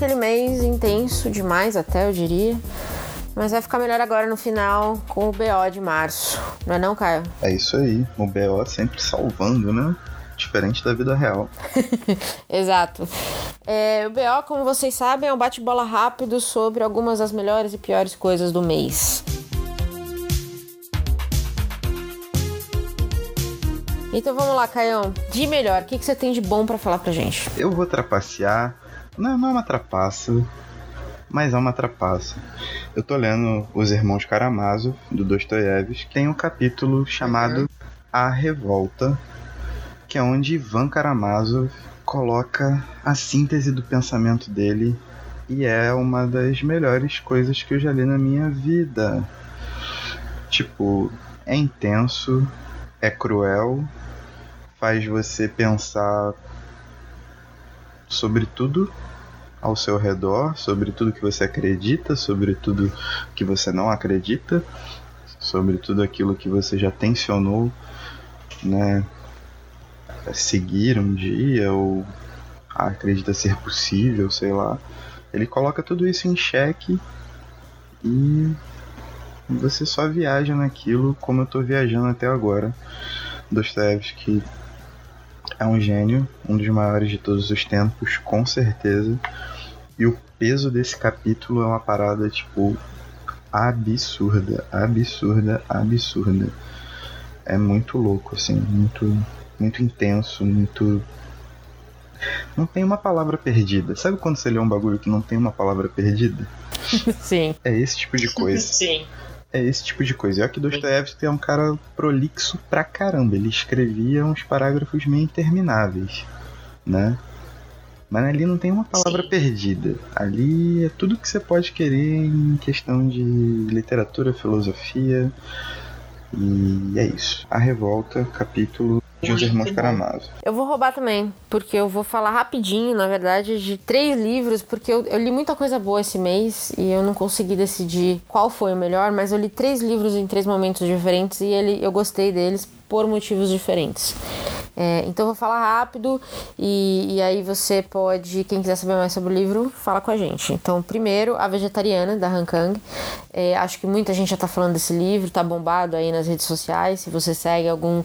Aquele mês intenso demais, até eu diria. Mas vai ficar melhor agora no final com o BO de março. Não é não, Caio? É isso aí. O BO sempre salvando, né? Diferente da vida real. Exato. É, o BO, como vocês sabem, é um bate-bola rápido sobre algumas das melhores e piores coisas do mês. Então vamos lá, Caião. De melhor, o que, que você tem de bom para falar pra gente? Eu vou trapacear. Não, não é uma trapaça, mas é uma trapaça. Eu tô lendo Os Irmãos Karamazov, do Dostoiévski. Tem um capítulo chamado A Revolta, que é onde Ivan Karamazov coloca a síntese do pensamento dele e é uma das melhores coisas que eu já li na minha vida. Tipo, é intenso, é cruel, faz você pensar sobre tudo ao seu redor, sobre tudo que você acredita, sobre tudo que você não acredita, sobre tudo aquilo que você já tensionou, né, seguir um dia ou acredita ser possível, sei lá. Ele coloca tudo isso em xeque e você só viaja naquilo como eu tô viajando até agora. Dostoevsky é um gênio, um dos maiores de todos os tempos, com certeza. E o peso desse capítulo é uma parada, tipo, absurda, absurda, absurda. É muito louco, assim, muito, muito intenso, muito. Não tem uma palavra perdida. Sabe quando você lê um bagulho que não tem uma palavra perdida? Sim. É esse tipo de coisa. Sim é esse tipo de coisa. E olha que Dostoiévski é um cara prolixo pra caramba. Ele escrevia uns parágrafos meio intermináveis, né? Mas ali não tem uma palavra Sim. perdida. Ali é tudo que você pode querer em questão de literatura, filosofia. E é isso. A Revolta, capítulo de Os Irmãos Karamazov. Eu vou roubar também, porque eu vou falar rapidinho, na verdade, de três livros, porque eu, eu, li muita coisa boa esse mês e eu não consegui decidir qual foi o melhor, mas eu li três livros em três momentos diferentes e ele, eu gostei deles por motivos diferentes. É, então vou falar rápido e, e, aí você pode, quem quiser saber mais sobre o livro, fala com a gente. Então, primeiro, A Vegetariana, da Han Kang. É, acho que muita gente já está falando desse livro, tá bombado aí nas redes sociais. Se você segue algum,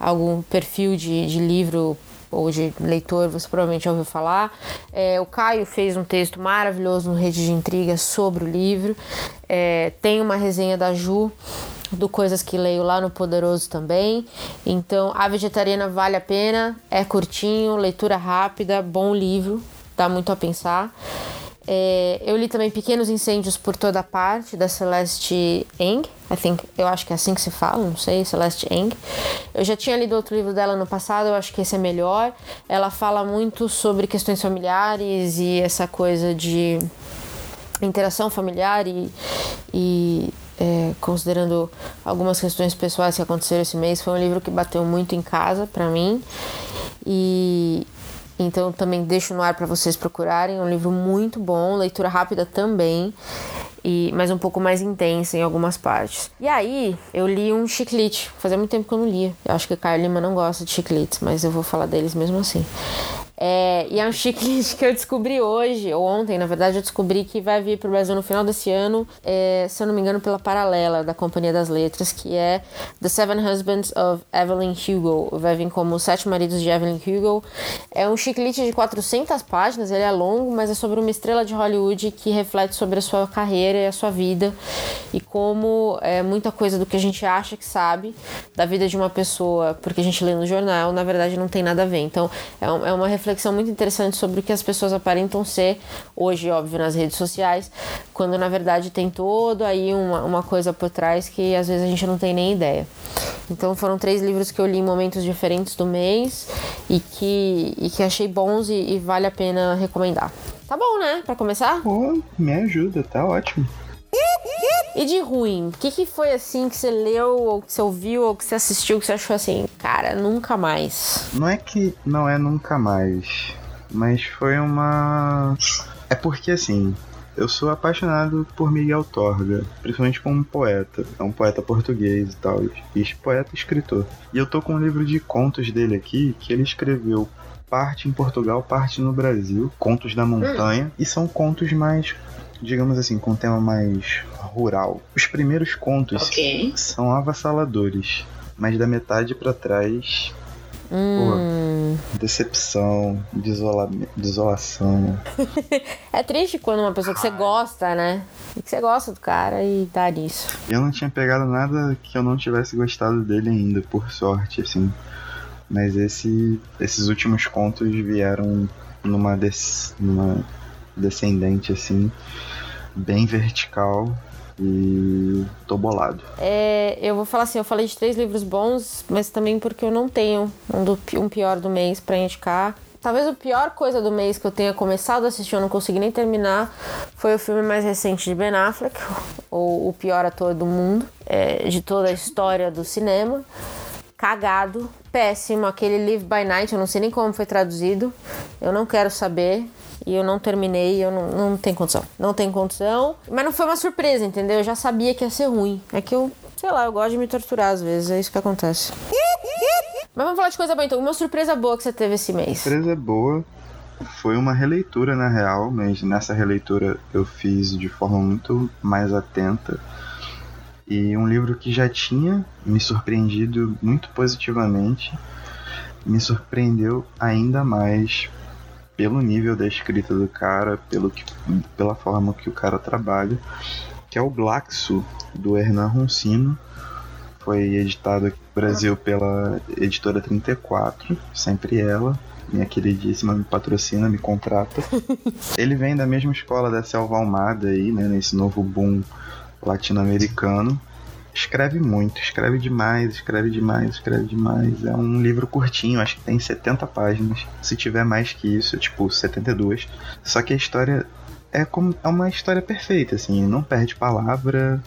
algum perfil de, de livro ou de leitor, você provavelmente já ouviu falar. É, o Caio fez um texto maravilhoso no Rede de Intrigas sobre o livro. É, tem uma resenha da Ju do Coisas que Leio lá no Poderoso também. Então, A Vegetariana vale a pena, é curtinho, leitura rápida, bom livro, dá muito a pensar. É, eu li também Pequenos Incêndios por Toda Parte, da Celeste Eng. I think, eu acho que é assim que se fala, não sei, Celeste Eng. Eu já tinha lido outro livro dela no passado, eu acho que esse é melhor. Ela fala muito sobre questões familiares e essa coisa de interação familiar e, e é, considerando algumas questões pessoais que aconteceram esse mês, foi um livro que bateu muito em casa para mim. E então também deixo no ar para vocês procurarem. É um livro muito bom, leitura rápida também. E, mas um pouco mais intensa em algumas partes. E aí, eu li um chiclete. Fazia muito tempo que eu não lia. Eu acho que o Caio Lima não gosta de chicletes, mas eu vou falar deles mesmo assim. É, e é um chiclete que eu descobri hoje, ou ontem, na verdade, eu descobri que vai vir para o Brasil no final desse ano, é, se eu não me engano, pela Paralela, da Companhia das Letras, que é The Seven Husbands of Evelyn Hugo. Vai vir como Sete Maridos de Evelyn Hugo. É um chiclete de 400 páginas, ele é longo, mas é sobre uma estrela de Hollywood que reflete sobre a sua carreira e a sua vida e como é, muita coisa do que a gente acha que sabe da vida de uma pessoa, porque a gente lê no jornal, na verdade não tem nada a ver. Então, é, é uma reflexão reflexão muito interessante sobre o que as pessoas aparentam ser hoje, óbvio, nas redes sociais, quando na verdade tem todo aí uma, uma coisa por trás que às vezes a gente não tem nem ideia. Então foram três livros que eu li em momentos diferentes do mês e que, e que achei bons e, e vale a pena recomendar. Tá bom, né? Para começar? Pô, me ajuda, tá ótimo. E de ruim, o que, que foi assim que você leu, ou que você ouviu, ou que você assistiu, que você achou assim, cara, nunca mais? Não é que não é nunca mais, mas foi uma. É porque assim, eu sou apaixonado por Miguel Torga, principalmente como poeta. É um poeta português e tal, e poeta e escritor. E eu tô com um livro de contos dele aqui que ele escreveu parte em Portugal, parte no Brasil. Contos da Montanha. Hum. E são contos mais digamos assim, com um tema mais rural. Os primeiros contos okay. são avassaladores, mas da metade para trás Hum. Pô, decepção, desola... desolação. é triste quando uma pessoa que você gosta, né? E que você gosta do cara e dá nisso. Eu não tinha pegado nada que eu não tivesse gostado dele ainda, por sorte, assim. Mas esse, esses últimos contos vieram numa, des... numa descendente, assim, bem vertical e tô bolado. É, eu vou falar assim, eu falei de três livros bons, mas também porque eu não tenho um, do, um pior do mês para indicar. Talvez a pior coisa do mês que eu tenha começado a assistir, eu não consegui nem terminar, foi o filme mais recente de Ben Affleck, ou O Pior Ator do Mundo, é, de toda a história do cinema. Cagado, péssimo, aquele Live by Night, eu não sei nem como foi traduzido, eu não quero saber e eu não terminei, eu não, não tem condição. Não tem condição. Mas não foi uma surpresa, entendeu? Eu já sabia que ia ser ruim. É que eu, sei lá, eu gosto de me torturar às vezes, é isso que acontece. Mas vamos falar de coisa boa então. Uma surpresa boa que você teve esse mês. Surpresa boa foi uma releitura na real, mas nessa releitura eu fiz de forma muito mais atenta. E um livro que já tinha me surpreendido muito positivamente, me surpreendeu ainda mais pelo nível da escrita do cara, pelo que, pela forma que o cara trabalha, que é o Glaxo, do Hernan Roncino. Foi editado aqui no Brasil pela editora 34, sempre ela. Minha queridíssima me patrocina, me contrata. Ele vem da mesma escola da Selva Almada aí, né, nesse novo boom latino-americano escreve muito, escreve demais, escreve demais, escreve demais. É um livro curtinho, acho que tem 70 páginas. Se tiver mais que isso, tipo 72. Só que a história é como é uma história perfeita, assim, não perde palavra.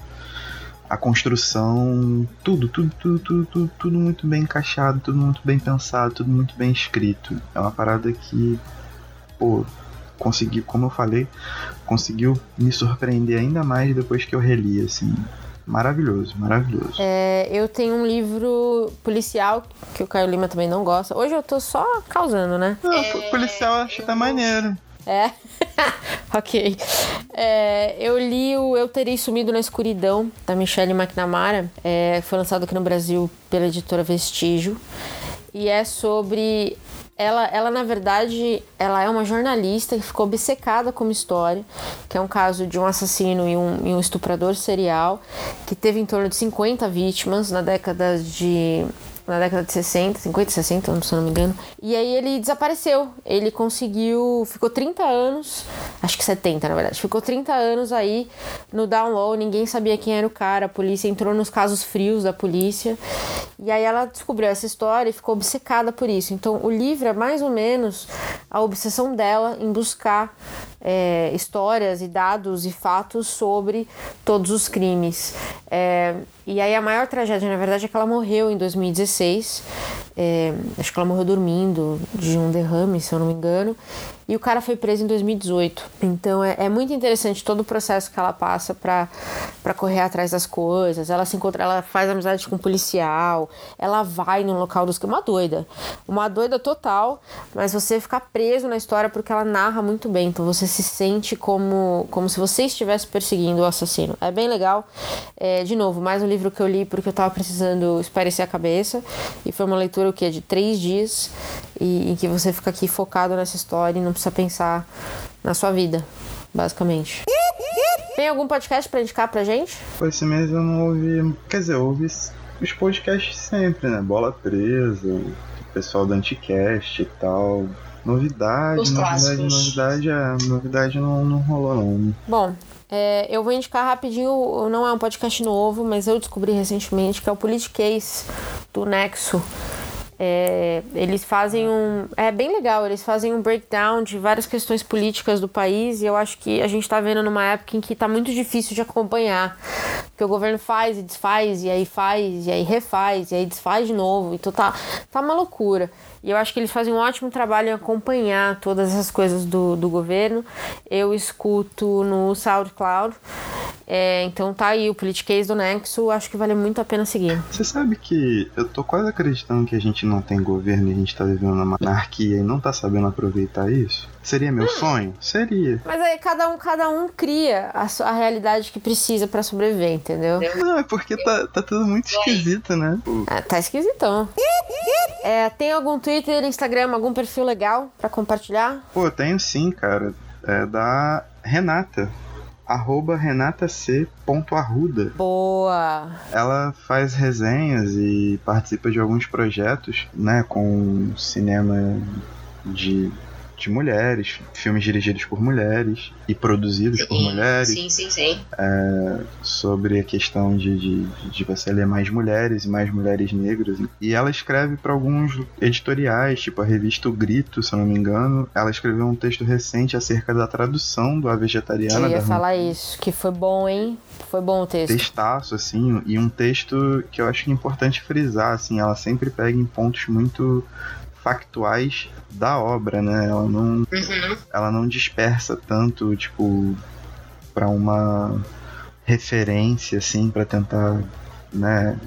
A construção, tudo, tudo, tudo, tudo, tudo, tudo muito bem encaixado, tudo muito bem pensado, tudo muito bem escrito. É uma parada que, pô, consegui, como eu falei, conseguiu me surpreender ainda mais depois que eu reli, assim. Maravilhoso, maravilhoso. É, eu tenho um livro policial que o Caio Lima também não gosta. Hoje eu tô só causando, né? Não, policial eu acho até maneiro. É. ok. É, eu li o Eu Terei Sumido na Escuridão, da Michelle McNamara. É, foi lançado aqui no Brasil pela editora Vestígio. E é sobre ela, ela, na verdade, ela é uma jornalista que ficou obcecada com uma história, que é um caso de um assassino e um, e um estuprador serial, que teve em torno de 50 vítimas na década de na década de 60, 50, 60, se não me engano. E aí ele desapareceu. Ele conseguiu. Ficou 30 anos, acho que 70 na verdade. Ficou 30 anos aí no down low, ninguém sabia quem era o cara. A polícia entrou nos casos frios da polícia. E aí ela descobriu essa história e ficou obcecada por isso. Então o livro é mais ou menos a obsessão dela em buscar é, histórias e dados e fatos sobre todos os crimes. É, e aí a maior tragédia, na verdade, é que ela morreu em 2016. É, acho que ela morreu dormindo de um derrame, se eu não me engano. E o cara foi preso em 2018. Então é, é muito interessante todo o processo que ela passa para correr atrás das coisas. Ela se encontra, ela faz amizade com um policial, ela vai no local dos uma doida. Uma doida total, mas você fica preso na história porque ela narra muito bem. Então você se sente como, como se você estivesse perseguindo o assassino. É bem legal. É, de novo, mais um livro que eu li porque eu tava precisando esparecer a cabeça. E foi uma leitura o que? De três dias. E em que você fica aqui focado nessa história e não precisa pensar na sua vida, basicamente. Tem algum podcast para indicar pra gente? Esse mês eu não ouvi. Quer dizer, eu ouvi os podcasts sempre, né? Bola Presa, o pessoal do Anticast e tal. Novidade, os novidade, clássicos. novidade, é, novidade não, não rolou não. Bom, é, eu vou indicar rapidinho, não é um podcast novo, mas eu descobri recentemente que é o Politicase do Nexo. É, eles fazem um. É bem legal, eles fazem um breakdown de várias questões políticas do país e eu acho que a gente está vendo numa época em que está muito difícil de acompanhar. Porque o governo faz e desfaz, e aí faz, e aí refaz, e aí desfaz de novo. Então tá, tá uma loucura. E eu acho que eles fazem um ótimo trabalho em acompanhar todas essas coisas do, do governo. Eu escuto no SoundCloud. É, então tá aí o Politiquês do Nexo, acho que vale muito a pena seguir. Você sabe que eu tô quase acreditando que a gente não tem governo e a gente tá vivendo uma anarquia e não tá sabendo aproveitar isso? Seria meu sonho? Seria. Mas aí cada um, cada um cria a, a realidade que precisa para sobreviver, entendeu? Não, é porque tá, tá tudo muito esquisito, né? É, tá esquisitão. É, tem algum Twitter, Instagram, algum perfil legal para compartilhar? Pô, tenho sim, cara. É da Renata arroba renatac.arruda. Boa! Ela faz resenhas e participa de alguns projetos, né, com cinema de de mulheres, filmes dirigidos por mulheres e produzidos sim, por mulheres. Sim, sim, sim. É, sobre a questão de, de, de, você ler mais mulheres e mais mulheres negras. E ela escreve para alguns editoriais, tipo a revista O Grito, se eu não me engano. Ela escreveu um texto recente acerca da tradução do A Vegetariana. Eu ia falar isso, que foi bom, hein? Foi bom o texto. Textaço, assim, e um texto que eu acho que é importante frisar, assim, ela sempre pega em pontos muito factuais da obra, né? Ela não, uhum. ela não dispersa tanto, tipo, para uma referência, assim, para tentar, né?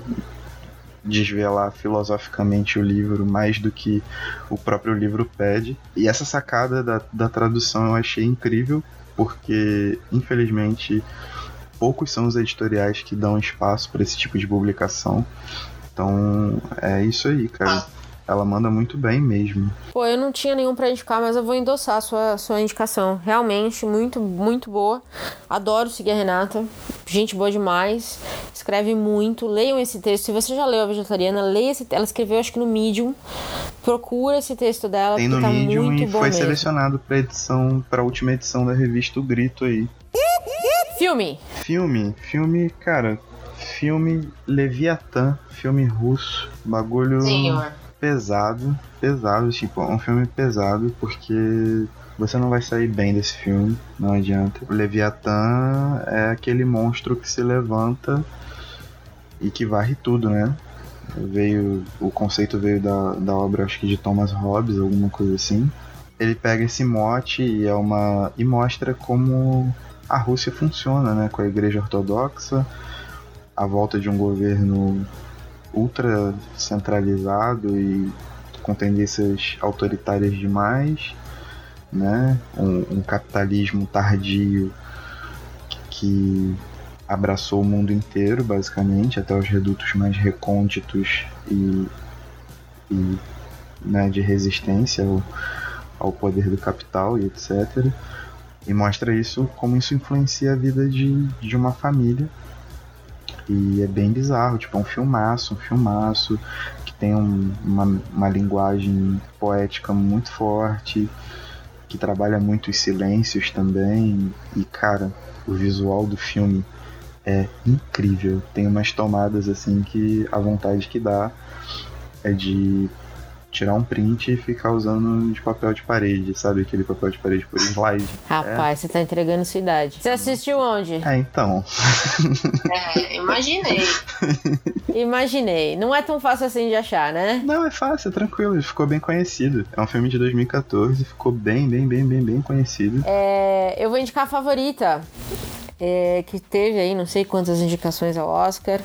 desvelar filosoficamente o livro mais do que o próprio livro pede. E essa sacada da, da tradução eu achei incrível, porque infelizmente poucos são os editoriais que dão espaço para esse tipo de publicação. Então é isso aí, cara. Ah ela manda muito bem mesmo. Pô, eu não tinha nenhum para indicar, mas eu vou endossar a sua, sua indicação. Realmente, muito, muito boa. Adoro seguir a Renata. Gente boa demais. Escreve muito. Leiam esse texto. Se você já leu a Vegetariana, leia esse Ela escreveu, acho que no Medium. Procura esse texto dela. Tem no tá Medium e foi mesmo. selecionado pra edição, pra última edição da revista O Grito aí. Filme. Filme. Filme, cara, filme Leviatã, filme russo, bagulho Senhor pesado, pesado, tipo, é um filme pesado porque você não vai sair bem desse filme, não adianta. O Leviatã é aquele monstro que se levanta e que varre tudo, né? Veio, o conceito veio da, da obra, acho que de Thomas Hobbes, alguma coisa assim. Ele pega esse mote e é uma e mostra como a Rússia funciona, né? Com a Igreja Ortodoxa, a volta de um governo ultra centralizado e com tendências autoritárias demais, né? Um, um capitalismo tardio que abraçou o mundo inteiro, basicamente, até os redutos mais recônditos e, e né, de resistência ao, ao poder do capital e etc. E mostra isso, como isso influencia a vida de, de uma família e é bem bizarro, tipo, é um filmaço, um filmaço que tem um, uma, uma linguagem poética muito forte, que trabalha muito os silêncios também. E, cara, o visual do filme é incrível. Tem umas tomadas assim que a vontade que dá é de tirar um print e ficar usando de papel de parede, sabe? Aquele papel de parede por slide. Rapaz, é. você tá entregando sua idade. Você assistiu onde? É, então. é, imaginei. Imaginei. Não é tão fácil assim de achar, né? Não, é fácil, é tranquilo. Ficou bem conhecido. É um filme de 2014, ficou bem, bem, bem, bem, bem conhecido. É, eu vou indicar a favorita. É, que teve aí não sei quantas indicações ao Oscar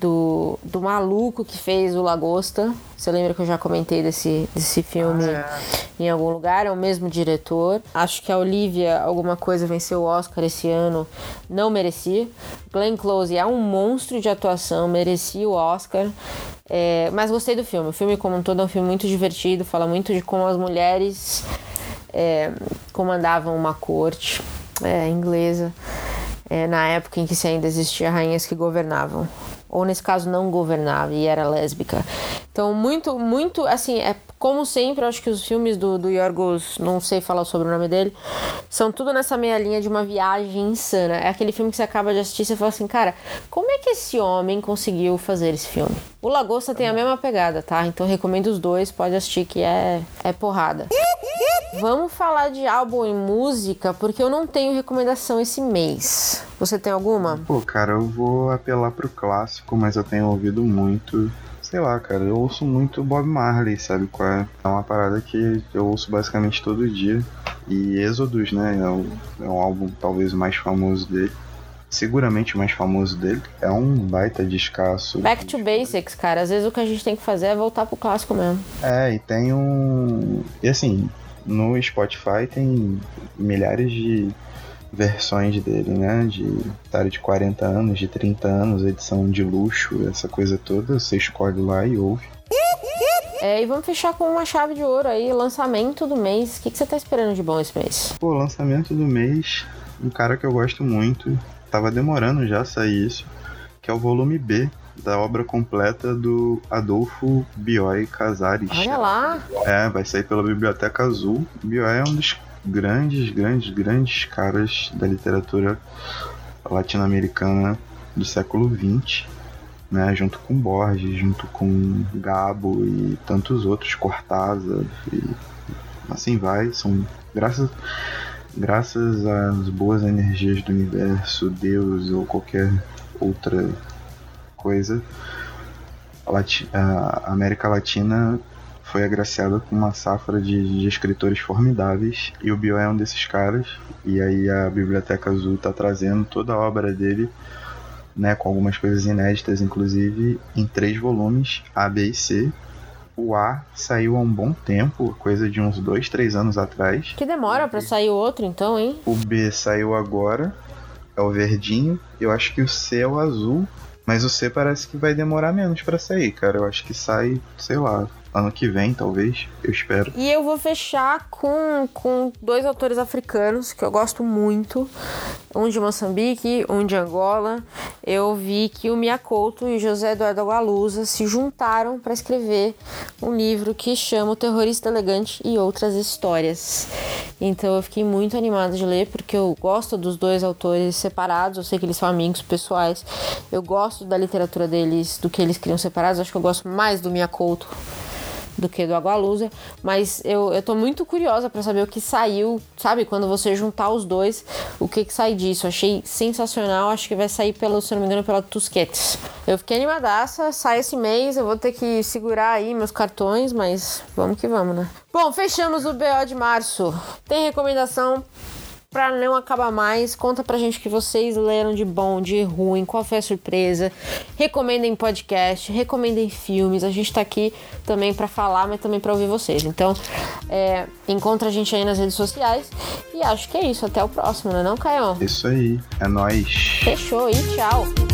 do, do maluco que fez o Lagosta. Você lembra que eu já comentei desse, desse filme ah, é. em algum lugar? É o mesmo diretor. Acho que a Olivia, alguma coisa, venceu o Oscar esse ano. Não merecia. Glenn Close é um monstro de atuação, merecia o Oscar. É, mas gostei do filme. O filme, como um todo, é um filme muito divertido. Fala muito de como as mulheres é, comandavam uma corte é, inglesa. É, na época em que se ainda existia rainhas que governavam ou nesse caso não governava e era lésbica. Então, muito, muito, assim, é como sempre, acho que os filmes do, do Yorgos, não sei falar sobre o nome dele, são tudo nessa meia linha de uma viagem insana. É aquele filme que você acaba de assistir e você fala assim, cara, como é que esse homem conseguiu fazer esse filme? O Lagosta tem a mesma pegada, tá? Então recomendo os dois, pode assistir que é, é porrada. Vamos falar de álbum e música, porque eu não tenho recomendação esse mês. Você tem alguma? Pô, cara, eu vou apelar pro clássico, mas eu tenho ouvido muito. Sei lá, cara, eu ouço muito Bob Marley, sabe qual é? É uma parada que eu ouço basicamente todo dia. E Exodus, né? É um, é um álbum talvez mais famoso dele. seguramente o mais famoso dele. É um baita de escasso. Back to basics, cara. Às vezes o que a gente tem que fazer é voltar pro clássico mesmo. É, e tem um. E assim, no Spotify tem milhares de versões dele, né? De história de 40 anos, de 30 anos, edição de luxo, essa coisa toda. Você escolhe lá e ouve. É, e vamos fechar com uma chave de ouro aí, lançamento do mês. O que, que você tá esperando de bom esse mês? Pô, lançamento do mês, um cara que eu gosto muito, tava demorando já a sair isso, que é o volume B da obra completa do Adolfo Bioy Casares. Olha lá! É, vai sair pela Biblioteca Azul. Bioy é um dos grandes, grandes, grandes caras da literatura latino-americana do século XX né, junto com Borges, junto com Gabo e tantos outros, Cortázar, e assim vai, são graças graças às boas energias do universo, Deus ou qualquer outra coisa, a, América Latina foi agraciada com uma safra de, de, escritores formidáveis e o Bio é um desses caras. E aí a Biblioteca Azul está trazendo toda a obra dele né, com algumas coisas inéditas, inclusive em três volumes, A, B e C. O A saiu há um bom tempo, coisa de uns dois, três anos atrás. Que demora para sair o outro, então, hein? O B saiu agora, é o verdinho. Eu acho que o C é o azul, mas o C parece que vai demorar menos para sair, cara. Eu acho que sai, sei lá, ano que vem, talvez, eu espero. E eu vou fechar com, com dois autores africanos que eu gosto muito, um de Moçambique, um de Angola. Eu vi que o Mia Couto e o José Eduardo Agualusa se juntaram para escrever um livro que chama O Terrorista Elegante e Outras Histórias. Então eu fiquei muito animada de ler, porque eu gosto dos dois autores separados, eu sei que eles são amigos pessoais, eu gosto da literatura deles, do que eles criam separados, acho que eu gosto mais do Mia Couto do que do Agualusa, mas eu, eu tô muito curiosa para saber o que saiu, sabe? Quando você juntar os dois, o que que sai disso. Achei sensacional, acho que vai sair pelo, se não me engano, pela Tusquets. Eu fiquei animadaça, sai esse mês, eu vou ter que segurar aí meus cartões, mas vamos que vamos, né? Bom, fechamos o BO de março. Tem recomendação para não acabar mais, conta pra gente o que vocês leram de bom, de ruim, qual foi a surpresa. Recomendem podcast, recomendem filmes. A gente tá aqui também para falar, mas também para ouvir vocês. Então, é, encontra a gente aí nas redes sociais. E acho que é isso. Até o próximo, né, não, Caio? Isso aí. É nóis. Fechou e tchau.